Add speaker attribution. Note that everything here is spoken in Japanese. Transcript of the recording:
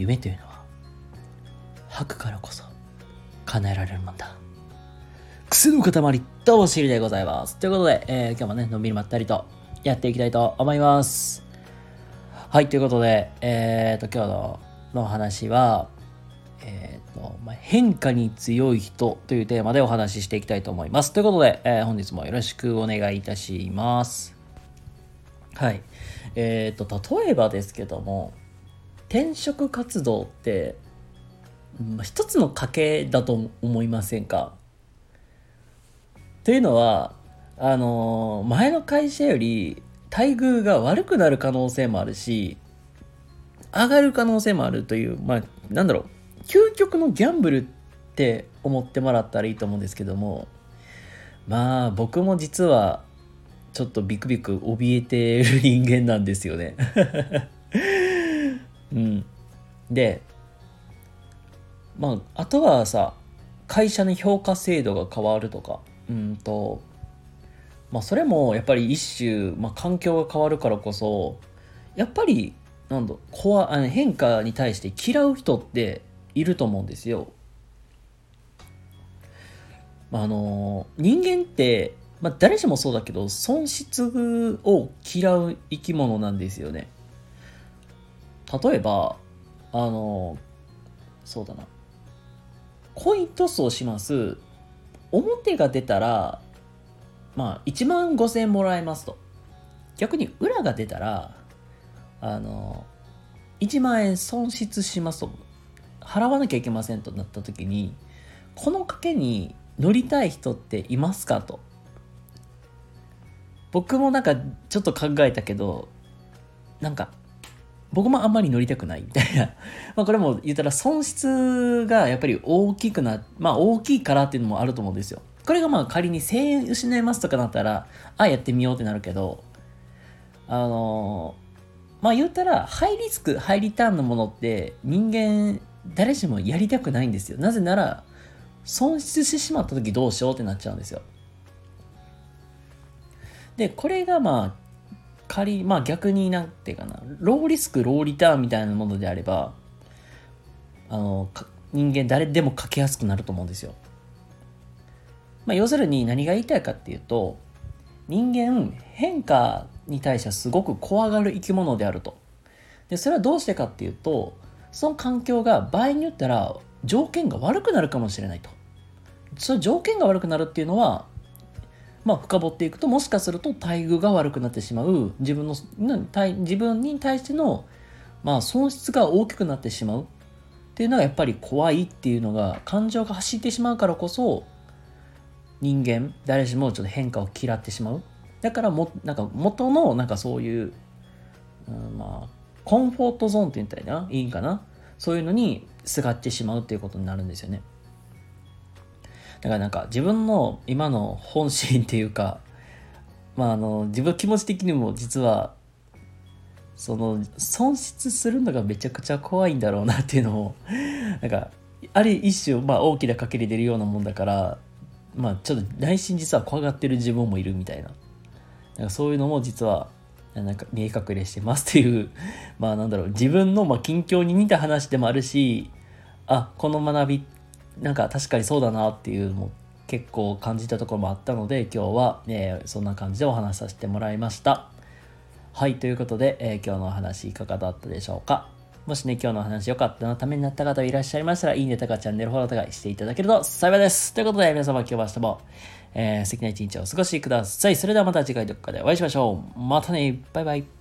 Speaker 1: 夢というのは吐くからこそ叶えられるもんだ癖の塊どうもしりでございますということで、えー、今日もねのんびりまったりとやっていきたいと思いますはいということでえーと今日のの話はえーとま、変化に強い人というテーマでお話ししていきたいと思います。ということで、えー、本日もよろしくお願いいたします。はい。えっ、ー、と、例えばですけども、転職活動って、まあ、一つの賭けだと思いませんか？というのは、あの、前の会社より待遇が悪くなる可能性もあるし、上がる可能性もあるという、まあ、なんだろう、究極のギャンブルって思ってもらったらいいと思うんですけども、まあ、僕も実はちょっとビクビク怯えてる人間なんですよね。うん。で、まあ、あとはさ、会社の評価制度が変わるとか、うんと、まあ、それもやっぱり一種、まあ、環境が変わるからこそ、やっぱり、なんだ、あの変化に対して嫌う人っていると思うんですよ。あの、人間って、まあ、誰しもそうだけど、損失を嫌う生き物なんですよね。例えば、あの、そうだな。コイントスをします。表が出たら、まあ、1万5千円もらえますと。逆に裏が出たら、あの、1万円損失しますと。払わなきゃいけませんとなった時に、この賭けに乗りたい人っていますかと。僕もなんかちょっと考えたけどなんか僕もあんまり乗りたくないみたいな。まあこれも言ったら損失がやっぱり大きくなまあ大きいからっていうのもあると思うんですよ。これがまあ仮に1000円失いますとかなったらあやってみようってなるけどあのまあ言ったらハイリスクハイリターンのものって人間誰しもやりたくないんですよ。なぜなら損失してしまった時どうしようってなっちゃうんですよ。で、これがまあ、仮、まあ逆になんていうかな、ローリスク、ローリターンみたいなものであれば、あの、人間誰でも書きやすくなると思うんですよ。まあ要するに何が言いたいかっていうと、人間変化に対してはすごく怖がる生き物であると。で、それはどうしてかっていうと、その環境が場合によったら条件が悪くなるかもしれないと。その条件が悪くなるっていうのはまあ、深掘っていくともしかすると待遇が悪くなってしまう。自分の自分に対しての、まあ、損失が大きくなってしまうっていうのがやっぱり怖いっていうのが感情が走ってしまうからこそ人間誰しもちょっと変化を嫌ってしまう。だからもなんか元のなんかそういう、うん、まあコンフォートゾーンって言ったらいいんかな。そういうのにすがってしまうっていうことになるんですよね。だからなんか自分の今の本心っていうか、まああの、自分気持ち的にも実は、その、損失するのがめちゃくちゃ怖いんだろうなっていうのを、なんか、ある一種、まあ大きな賭けに出るようなもんだから、まあちょっと内心実は怖がってる自分もいるみたいな。なんかそういうのも実は、なんか見え隠れしてますっていう、まあなんだろう、自分のまあ近況に似た話でもあるし、あ、この学びなんか確かにそうだなっていうのも結構感じたところもあったので今日は、えー、そんな感じでお話しさせてもらいました。はい、ということで、えー、今日のお話いかがだったでしょうか？もしね、今日のお話良かったな、ためになった方いらっしゃいましたら、いいねとかチャンネルフォローとかしていただけると幸いです。ということで、皆様今日は明日も、えー、素敵な一日をお過ごしください。それではまた次回どこかでお会いしましょう。またね、バイバイ。